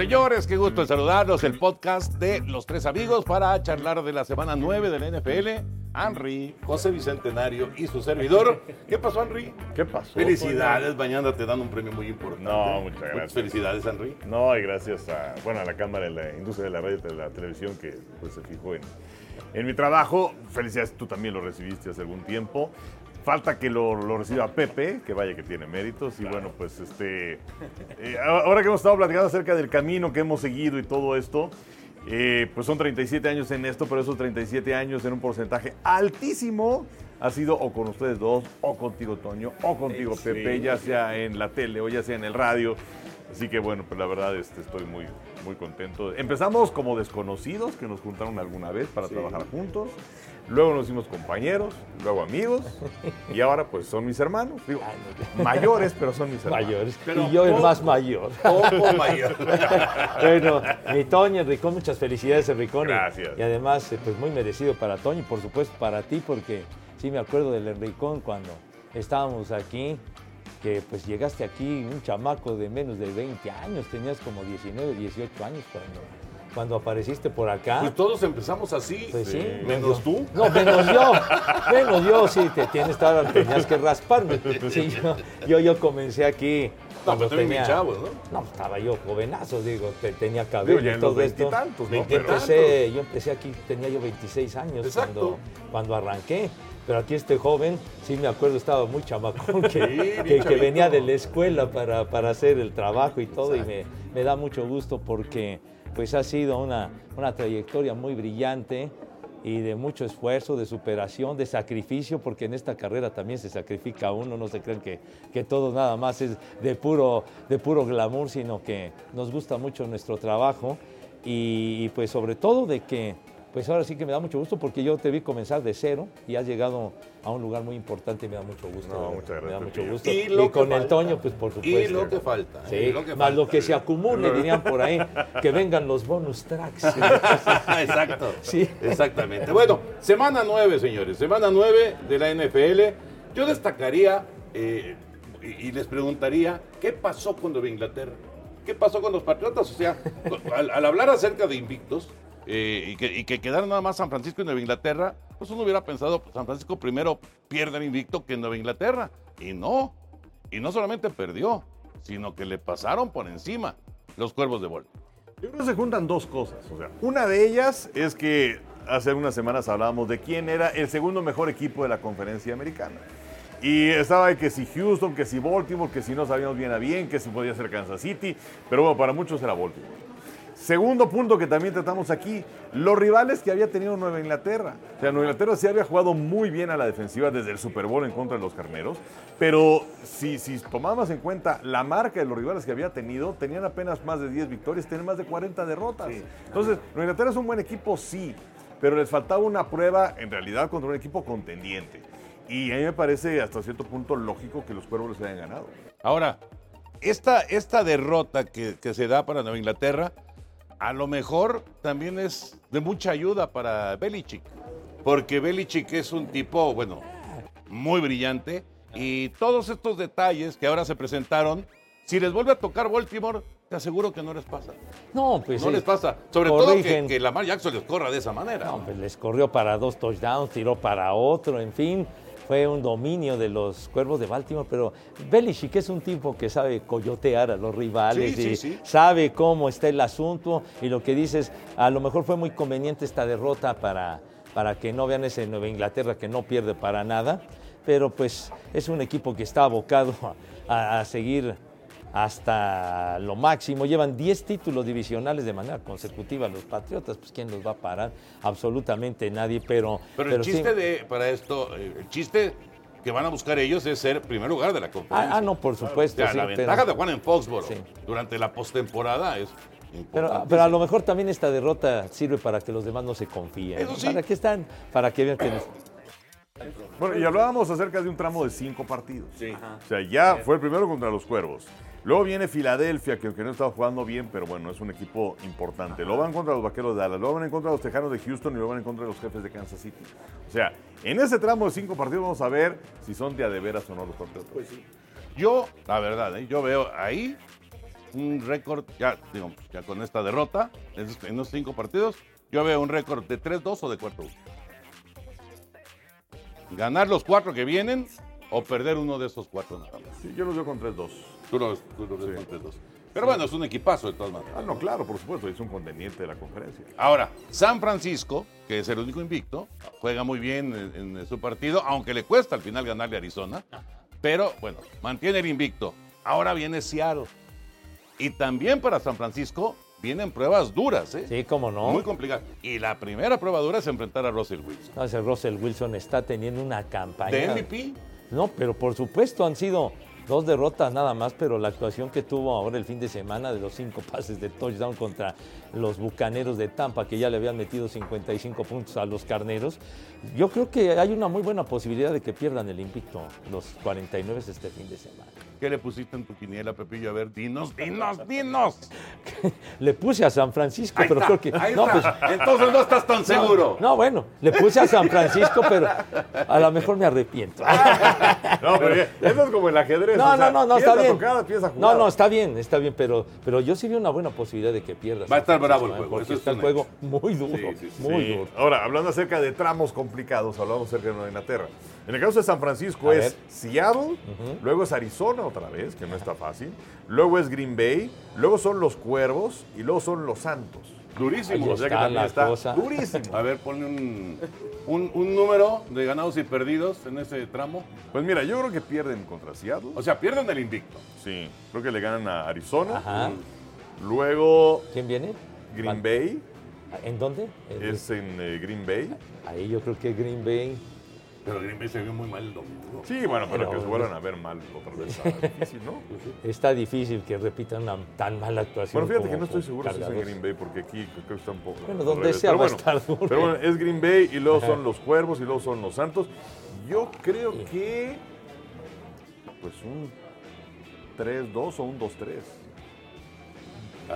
Señores, qué gusto en saludarlos. El podcast de Los Tres Amigos para charlar de la semana 9 de la NFL. Henry, José Bicentenario y su servidor. ¿Qué pasó, Henry? ¿Qué pasó? Felicidades, mañana te dan un premio muy importante. No, muchas gracias. felicidades, Henry. No, y gracias a, bueno, a la Cámara de la Industria de la Radio y de la Televisión que pues, se fijó en, en mi trabajo. Felicidades, tú también lo recibiste hace algún tiempo. Falta que lo, lo reciba Pepe, que vaya que tiene méritos. Y bueno, pues este. eh, ahora que hemos estado platicando acerca del camino que hemos seguido y todo esto, eh, pues son 37 años en esto, pero esos 37 años en un porcentaje altísimo ha sido o con ustedes dos, o contigo, Toño, o contigo, Pepe, ya sea en la tele o ya sea en el radio. Así que bueno, pues la verdad este, estoy muy, muy contento. Empezamos como desconocidos que nos juntaron alguna vez para trabajar juntos. Luego nos hicimos compañeros, luego amigos. Y ahora pues son mis hermanos. Digo, mayores, pero son mis hermanos. Mayores. Pero y yo el más mayor. Poco mayor. bueno, mi Toño, Enricón, muchas felicidades, Enricón. y- Gracias. Y, además, eh, pues muy merecido para Toño y por supuesto para ti, porque sí me acuerdo del Enricón cuando estábamos aquí, que pues llegaste aquí un chamaco de menos de 20 años, tenías como 19, 18 años cuando, cuando apareciste por acá. Pues todos empezamos así. Pues sí. Menos tú. No, menos yo. Menos yo, sí, te tienes, tenías que rasparme. Sí, yo, yo, yo comencé aquí. No, pero chavos, ¿no? No, estaba yo jovenazo, digo, te- tenía cabello Digo, y todo esto. veintitantos, ¿no? Empecé, yo empecé aquí, tenía yo 26 años Exacto. cuando, cuando arranqué. Pero aquí este joven, sí me acuerdo, estaba muy chamacón, que, Sí, bien que- que chavito. venía de la escuela para, para hacer el trabajo y todo, y me, me da mucho gusto porque pues ha sido una, una trayectoria muy brillante y de mucho esfuerzo, de superación, de sacrificio, porque en esta carrera también se sacrifica uno, no se creen que, que todo nada más es de puro, de puro glamour, sino que nos gusta mucho nuestro trabajo y, y, pues sobre todo de que, pues ahora sí que me da mucho gusto porque yo te vi comenzar de cero y has llegado a un lugar muy importante y me da mucho gusto. No, muchas gracias, Me da mucho gusto. Y lo que con el falta. Toño, pues por supuesto. Y lo que falta. Sí, y lo que más lo que se acumule, dirían por ahí, que vengan los bonus tracks. Exacto. Sí. Exactamente. Bueno, semana 9, señores. Semana 9 de la NFL. Yo destacaría eh, y, y les preguntaría, ¿qué pasó con Nueva Inglaterra? ¿Qué pasó con los Patriotas? O sea, al, al hablar acerca de invictos eh, y, que, y que quedaron nada más San Francisco y Nueva Inglaterra, pues uno hubiera pensado, pues San Francisco primero pierde el invicto que Nueva Inglaterra. Y no. Y no solamente perdió, sino que le pasaron por encima los cuervos de Baltimore. Yo creo que se juntan dos cosas. O sea, una de ellas es que hace unas semanas hablábamos de quién era el segundo mejor equipo de la conferencia americana. Y estaba que si Houston, que si Baltimore, que si no sabíamos bien a bien, que si podía ser Kansas City, pero bueno, para muchos era Baltimore. Segundo punto que también tratamos aquí, los rivales que había tenido Nueva Inglaterra. O sea, Nueva Inglaterra sí había jugado muy bien a la defensiva desde el Super Bowl en contra de los carneros, pero si, si tomamos en cuenta la marca de los rivales que había tenido, tenían apenas más de 10 victorias, tenían más de 40 derrotas. Entonces, Nueva Inglaterra es un buen equipo, sí, pero les faltaba una prueba en realidad contra un equipo contendiente. Y a mí me parece hasta cierto punto lógico que los cuervos les hayan ganado. Ahora, esta, esta derrota que, que se da para Nueva Inglaterra, a lo mejor también es de mucha ayuda para Belichick. Porque Belichick es un tipo, bueno, muy brillante. Y todos estos detalles que ahora se presentaron, si les vuelve a tocar Baltimore, te aseguro que no les pasa. No, pues no les pasa. Sobre todo que, que Lamar Jackson les corra de esa manera. No, pues les corrió para dos touchdowns, tiró para otro, en fin. Fue un dominio de los cuervos de Baltimore, pero Belichick es un tipo que sabe coyotear a los rivales Sí, sí, y sí. sabe cómo está el asunto y lo que dices, a lo mejor fue muy conveniente esta derrota para, para que no vean ese Nueva Inglaterra que no pierde para nada, pero pues es un equipo que está abocado a, a seguir hasta lo máximo. Llevan 10 títulos divisionales de manera consecutiva los Patriotas. Pues ¿quién los va a parar? Absolutamente nadie, pero... Pero, el sí. chiste de, para esto, eh, el chiste que van a buscar ellos es ser primer lugar de la conferencia. Ah, ah, no, por supuesto. O sea, sí, la pero- ventaja de Juan en Foxborough Sí. durante la postemporada es Pero, importante. pero a lo mejor también esta derrota sirve para que los demás no se confíen. Eso sí. ¿Para qué están? Para que vean que... Bueno, y hablábamos acerca de un tramo de cinco partidos. O sea, ya fue el primero contra los Cuervos. Luego viene Filadelfia, que aunque no estaba jugando bien, pero bueno, es un equipo importante. Luego van contra los Vaqueros de Dallas, luego van en contra de los Tejanos de Houston y luego van en contra de los Jefes de Kansas City. O sea, en ese tramo de cinco partidos vamos a ver si son de a de veras o no los Patriotas. Pues Yo, la verdad, ¿eh? yo veo ahí un récord, ya, digo, ya con esta derrota, en esos- en los cinco partidos, yo veo un récord de 3-2 o de 4-1. Ganar los cuatro que vienen o perder uno de esos cuatro nada más. Sí, yo los veo con 3-2. Tú lo ves, tú lo ves con 3-2. Pero bueno, es un equipazo de todas maneras. Ah, no, claro, por supuesto, es un contendiente de la conferencia. Ahora, San Francisco, que es el único invicto, juega muy bien en, en su partido, aunque le cuesta al final ganarle a Arizona. Pero bueno, mantiene el invicto. Ahora viene Seattle. Y también para San Francisco vienen pruebas duras, ¿eh? Sí, cómo no. Muy complicadas. Y la primera prueba dura es enfrentar a Russell Wilson. No, ese Russell Wilson está teniendo una campaña. ¿De MVP? No, pero por supuesto han sido dos derrotas nada más, pero la actuación que tuvo ahora el fin de semana de los cinco pases de touchdown contra los Bucaneros de Tampa, que ya le habían metido 55 puntos a los Carneros, yo creo que hay una muy buena posibilidad de que pierdan el invicto los 49 este fin de semana. ¿Qué le pusiste en tu quiniela, Pepillo? A ver, dinos, dinos, dinos. Le puse a San Francisco, Ahí pero está, creo que... ahí no, está. pues, Entonces no estás tan no, seguro. No, bueno, le puse a San Francisco, pero a lo mejor me arrepiento. No, pero eso es como el ajedrez. No, o sea, no, no, no, está bien. no, no, está bien, está bien, pero, pero yo sí veo una buena posibilidad de que pierdas. Va a estar bravo el juego, ¿eh? Porque es está el juego muy duro, Sí, sí, sí. muy Sí. duro. Ahora, hablando acerca de tramos complicados, hablamos acerca de Nueva Inglaterra. En el caso de San Francisco A es ver. Seattle, luego es Arizona otra vez, que no está fácil, luego es Green Bay, luego son los Cuervos y luego son los Santos. Durísimo. Ahí O sea que también está cosa. durísimo. A ver, ponle un, un, un número de ganados y perdidos en ese tramo. Pues mira, yo creo que pierden contra Seattle. O sea, pierden el invicto. Sí, creo que le ganan a Arizona. Ajá. Luego ¿Quién viene? Green Bay, ¿En dónde? Es en eh, Green Bay. Ahí yo creo que Green Bay. Pero Green Bay se vio muy mal el domingo. Sí, bueno, pero, Pero- que se vuelvan a ver mal otra vez. está difícil, ¿no? Está difícil que repitan una tan mala actuación. Bueno, fíjate como que no estoy seguro si es en. Green Bay, porque aquí creo que está un poco. Bueno, donde revés. sea Pero va a bueno, estar duro. Pero bueno, es Green Bay y luego Ajá. son los Cuervos y luego son los Santos. Yo creo que. Pues un 3-2 o un 2-3.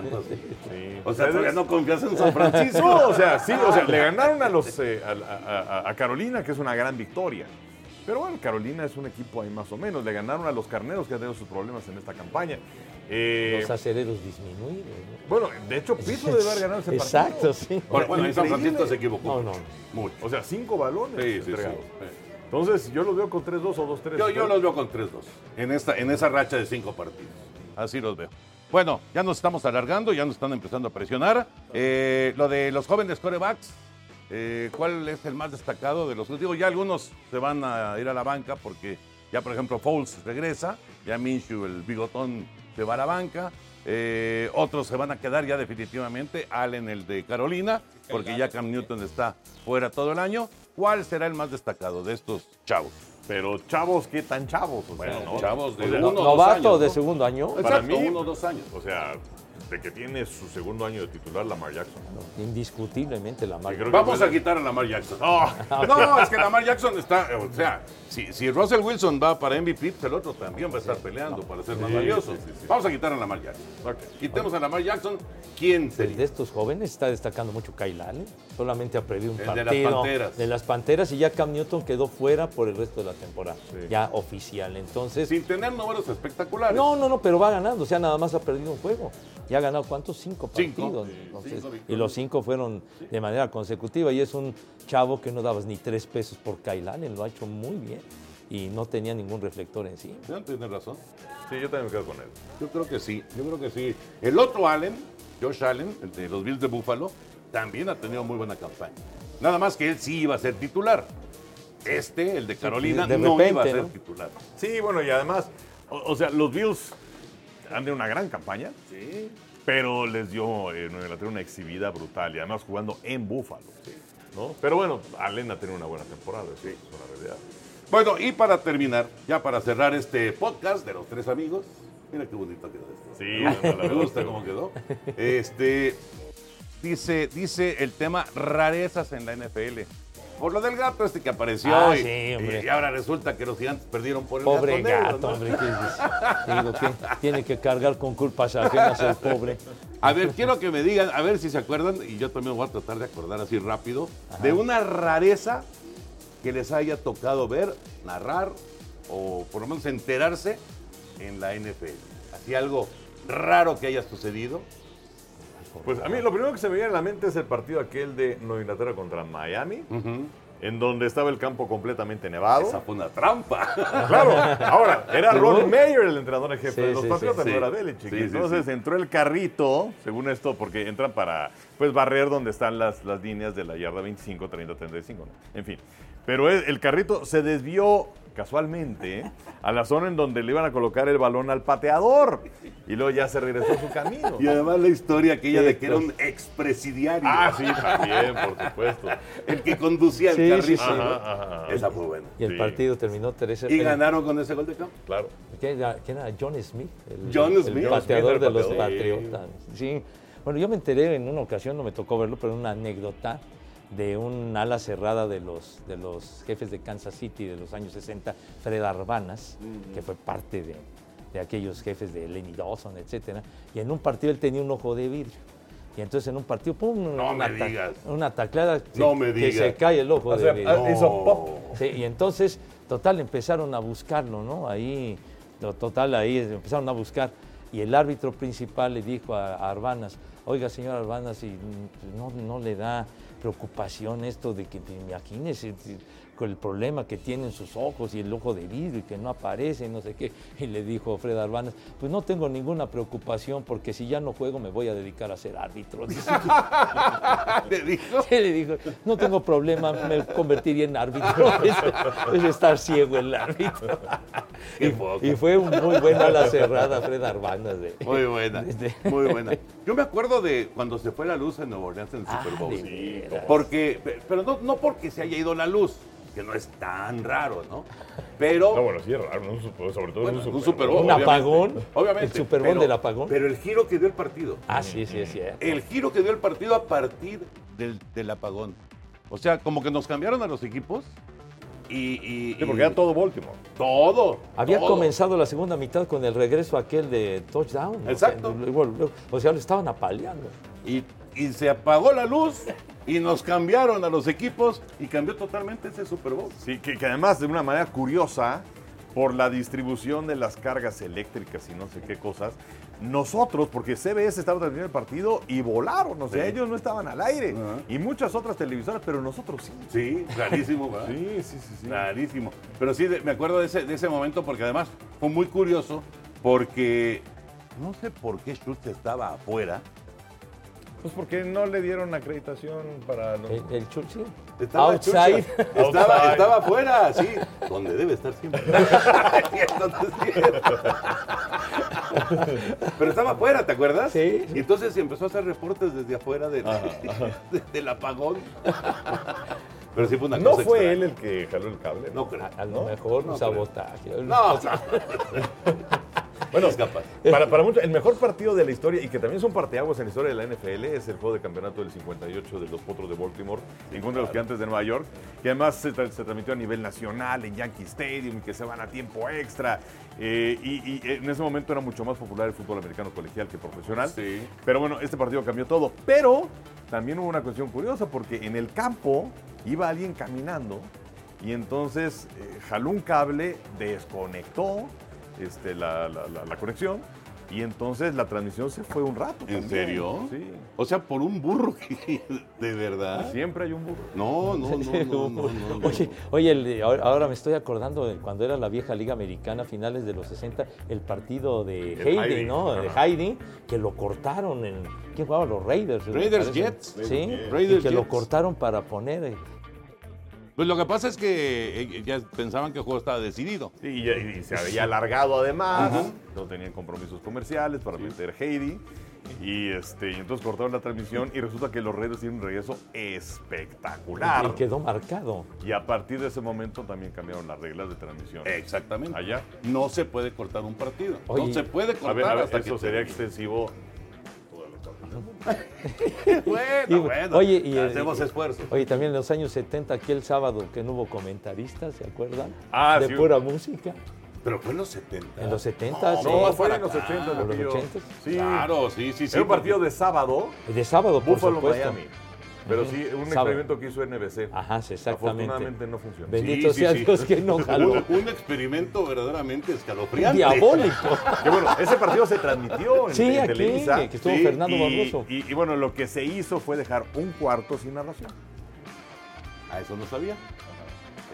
Sí. O sea, todavía no confías en San Francisco. No, o sea, sí, o sea, le ganaron a los eh, a, a- a- Carolina, que es una gran victoria. Pero bueno, Carolina es un equipo ahí más o menos. Le ganaron a los carneros que han tenido sus problemas en esta campaña. Eh, Los acereros disminuidos. ¿no? bueno, de hecho, Pito debe haber ganado ese partido. Exacto, sí. Bueno, bueno, en San. Francisco se equivocó. No, no. Mucho. O sea, cinco balones Sí, entregados. Sí. Entonces, yo los veo con 3-2 o 2-3. Yo, yo los veo con 3-2 en, esta, en esa racha de cinco partidos. Así los veo. Bueno, ya nos estamos alargando, ya nos están empezando a presionar. Eh, lo de los jóvenes corebacks, eh, ¿cuál es el más destacado de los? Digo, ya algunos se van a ir a la banca porque Ya, por ejemplo, Foles regresa, ya Minshew, el bigotón, se va a la banca. Eh, otros se van a quedar ya definitivamente. Allen, el de Carolina, porque ya Cam Newton está fuera todo el año. ¿Cuál será el más destacado de estos chavos? Pero chavos, ¿qué tan chavos? O sea, Bueno, ¿no? chavos de O sea, uno o dos Novato años, de segundo año. Para mí- uno o dos años. O sea, de que tiene su segundo año de titular Lamar Jackson. Indiscutiblemente la marca. creo que Vamos a quitar a Lamar Jackson. Oh, No, es que Lamar Jackson está, o sea, si, si Russell Wilson va para MVP, pues el otro también va a estar peleando para ser más Sí, valioso. sí, sí, sí. Vamos a quitar a Lamar Jackson. Quitemos a Lamar Jackson. ¿Quién De sería? estos jóvenes está destacando mucho Kyle Allen. Solamente ha perdido un El de las partido. Panteras. de las Panteras y ya Cam Newton quedó fuera por el resto de la temporada. Ya oficial. Entonces. Sin tener números espectaculares. No, no, no, pero va ganando. O sea, nada más ha perdido un juego. Ya ha ganado cuántos? Cinco partidos. Entonces, cinco y los cinco fueron de manera consecutiva. Y es un chavo que no dabas ni tres pesos por Kyle Allen. Lo ha hecho muy bien. Y no tenía ningún reflector en sí. No, Tienes razón. Sí, yo también me quedo con él. Yo creo que sí, yo creo que sí. El otro Allen, Josh Allen, el de los Bills de Buffalo, también ha tenido muy buena campaña. Nada más que él sí iba a ser titular. Este, el de Carolina, de no iba a ser ¿no? titular. Sí, bueno, y además, o, o sea, los Bills han tenido una gran campaña, Sí. pero les dio eh, Nueva Inglaterra una exhibida brutal y además jugando en Buffalo. ¿no? Pero bueno, Allen ha tenido una buena temporada, eso es una realidad. Bueno, y para terminar, ya para cerrar este podcast de los tres amigos, mira qué bonito quedó esto. Sí, Me gusta, me sí. cómo quedó. Este, dice, dice el tema rarezas en la NFL. Por lo del gato este que apareció Ah, y, sí, hombre. y ahora resulta que los gigantes perdieron por el Pobre gato. negro, gato, ¿no? hombre. ¿qué dices? Digo que tiene que cargar con culpas ajenas el pobre. A ver, quiero que me digan, a ver si se acuerdan, y yo también voy a tratar de acordar así rápido, de una rareza que les haya tocado ver, narrar o por lo menos enterarse en la NFL. Así algo raro que haya sucedido. Pues a mí lo primero que se me viene a la mente es el partido aquel de Nueva Inglaterra contra Miami, en donde estaba el campo completamente nevado. Esa fue una trampa. Claro, ahora, era. Ron Mayer el entrenador en jefe Sí, de los sí, Patriotas, sí. no era Belichick. Entonces entró el carrito, según esto, porque entran para pues barrer donde están las, las líneas de la yarda 25, 30, 35, ¿no? en fin. Pero el carrito se desvió casualmente a la zona en donde le iban a colocar el balón al pateador y luego ya se regresó a su camino. Y además la historia aquella Sí, de que era un expresidiario. Ah, sí, también, por supuesto. El que conducía el Sí, sí, carrito. sí. ¿no? Ajá, ajá, ajá. Esa fue buena. Y el Sí. partido terminó 3 Y ganaron con ese gol de campo. Claro. ¿Quién era, quién era? John Smith, el, John el Smith. pateador John Smith, de el los pateador. Patriotas. Sí. Bueno, yo me enteré en una ocasión, no me tocó verlo, pero una anécdota de un ala cerrada de los, de los jefes de Kansas City de los años 60, Fred Arbanas, que fue parte de, de aquellos jefes de Lenny Dawson, etcétera. Y en un partido él tenía un ojo de vidrio. Y entonces en un partido, ¡pum! No una, me digas. una tacleada No me que digas. se cae el ojo O de sea, vidrio. hizo pop. Sí, y entonces, total, empezaron a buscarlo, ¿no? Ahí, to- total, ahí empezaron a buscar. Y el árbitro principal le dijo a, a Arbanas, oiga, señor Arbanas, y mm, no, no le da preocupación esto de que, te imagínese, si- con el problema que tienen sus ojos y el ojo de vidrio y que no aparece, no sé qué. Y le dijo Fred Arbanas, pues no tengo ninguna preocupación porque si ya no juego me voy a dedicar a ser árbitro. Le dijo. Sí, le dijo, no tengo problema, me convertiría en árbitro. Es, es estar ciego el árbitro. Y, y fue muy buena la cerrada, Fred de- Muy buena, de- muy buena. Yo me acuerdo de cuando se fue la luz en Nueva Orleans en el Ah, Super Bowl. veras. Porque, pero no, no porque se haya ido la luz, que no es tan raro, ¿no? Pero No, bueno, sí es raro, ¿no? Sobre todo bueno, un Super Bowl. Un obviamente. apagón. Obviamente. El Super Bowl pero- del apagón. Pero el giro que dio el partido. Ah, sí, sí, cierto. El giro que dio el partido a partir del, del apagón. O sea, como que nos cambiaron a los equipos y. y- Sí, porque y- era todo Baltimore. Todo. Había todo. comenzado la segunda mitad con el regreso aquel de touchdown. o sea, Exacto. luego- O sea, lo estaban apaleando. Y, y se apagó la luz y nos cambiaron a los equipos y cambió totalmente ese Super Bowl. Sí, que, que además de una manera curiosa, por la distribución de las cargas eléctricas y no sé qué cosas, nosotros, porque CBS estaba transmitiendo el partido y volaron, o sea, Sí. ellos no estaban al aire. Y muchas otras televisoras, pero nosotros sí. Sí, clarísimo, ¿verdad? Sí, sí, sí. sí. Clarísimo. Pero sí, de- me acuerdo de ese, de ese momento porque además fue muy curioso porque no sé por qué Schultz estaba afuera. Pues porque no le dieron acreditación para... El, el Churchill. Estaba Outside. chucha. Estaba, estaba afuera, sí, donde debe estar siempre. Pero estaba afuera, ¿te acuerdas? Sí. Y entonces empezó a hacer reportes desde afuera de- de- del apagón. Pero sí fue una ¿No cosa fue extraña. él el que jaló el cable? No creo. A lo mejor un sabotaje. No, Bueno. Para, para muchos, el mejor partido de la historia y que también son parteaguas en la historia de la NFL es el juego de campeonato del 58 de los Potros de Baltimore en contra de los Gigantes de Nueva York, que además se, tra- se transmitió a nivel nacional en Yankee Stadium y que se van a tiempo extra. Eh, y, y en ese momento era mucho más popular el fútbol americano colegial que profesional. Sí. Pero bueno, este partido cambió todo. Pero también hubo una cuestión curiosa porque en el campo iba alguien caminando y entonces eh, jaló un cable, desconectó este, la, la- la- la conexión y entonces la transmisión se fue un rato. ¿En también. serio? Sí. O sea, por un burro. ¿De verdad? Siempre hay un burro. No, no, no, no, no, no, no. Oye, oye el ahora me estoy acordando de cuando era la vieja Liga Americana, finales de los 60, el partido de El Heidi, Heidi, ¿no? De. Heidi, que lo cortaron en. ¿Quién jugaba? Los Raiders. Raiders. Jets. Sí, Raiders y que lo cortaron para poner. Pues lo que pasa es que eh, ya pensaban que el juego estaba decidido. Sí, y, y se había alargado además, no tenían compromisos comerciales para meter Heidi. Y, este, y entonces cortaron la transmisión y resulta que los Raiders tienen un regreso espectacular. Y quedó marcado. Y a partir de ese momento también cambiaron las reglas de transmisión. Exactamente. Allá. No se puede cortar un partido. Oye, no se puede cortar A ver, a ver, hasta eso que sería extensivo. Bueno, Y- bueno. oye, y hacemos esfuerzos. Oye, también en los años 70, aquel sábado que no hubo comentaristas, ¿se acuerdan? Ah, de sí. pura música. Pero fue en los 70. En los 70, sí. No, fue en los acá. 80, ¿En los Lupillo. 80? Sí. Claro, sí, sí, sí. Era un partido de sábado, De sábado, por Buffalo, supuesto. Miami. Pero sí, un experimento que hizo NBC. Ajá, sí, exactamente. Afortunadamente no funcionó. Bendito Sí, sí, sea sí. Dios que no jaló. Un, un experimento verdaderamente escalofriante. Diabólico. Que bueno, ese partido se transmitió en, Sí, en aquí, Televisa. que estuvo Sí, Fernando y, Barroso. y- y bueno, lo que se hizo fue dejar un cuarto sin narración. Ah, eso no sabía.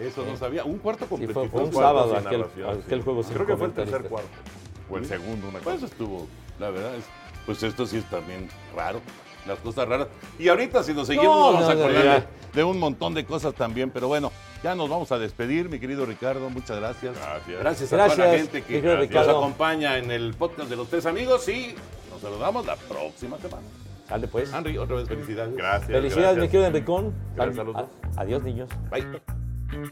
Eso no sabía. Un cuarto Sí, completo. fue, fue un cuarto sábado sin aquel, narración, aquel sí. juego sin Creo que fue el tercer comentaristas. cuarto. O el segundo, una Pues cosa. estuvo, la verdad es, pues esto sí es también raro, las cosas raras. Y ahorita si nos seguimos No, vamos a no, acordar de, de un montón de cosas también, pero bueno, ya nos vamos a despedir, mi querido Ricardo, muchas gracias. Gracias. Gracias a toda la Gracias, gente mi que nos Ricardo. acompaña en el podcast de los tres amigos y nos saludamos la próxima semana. Sale pues. Henry, otra vez felicidades. Gracias. Felicidades, mi gracias. querido Enricón. Gracias Adiós, niños. Bye.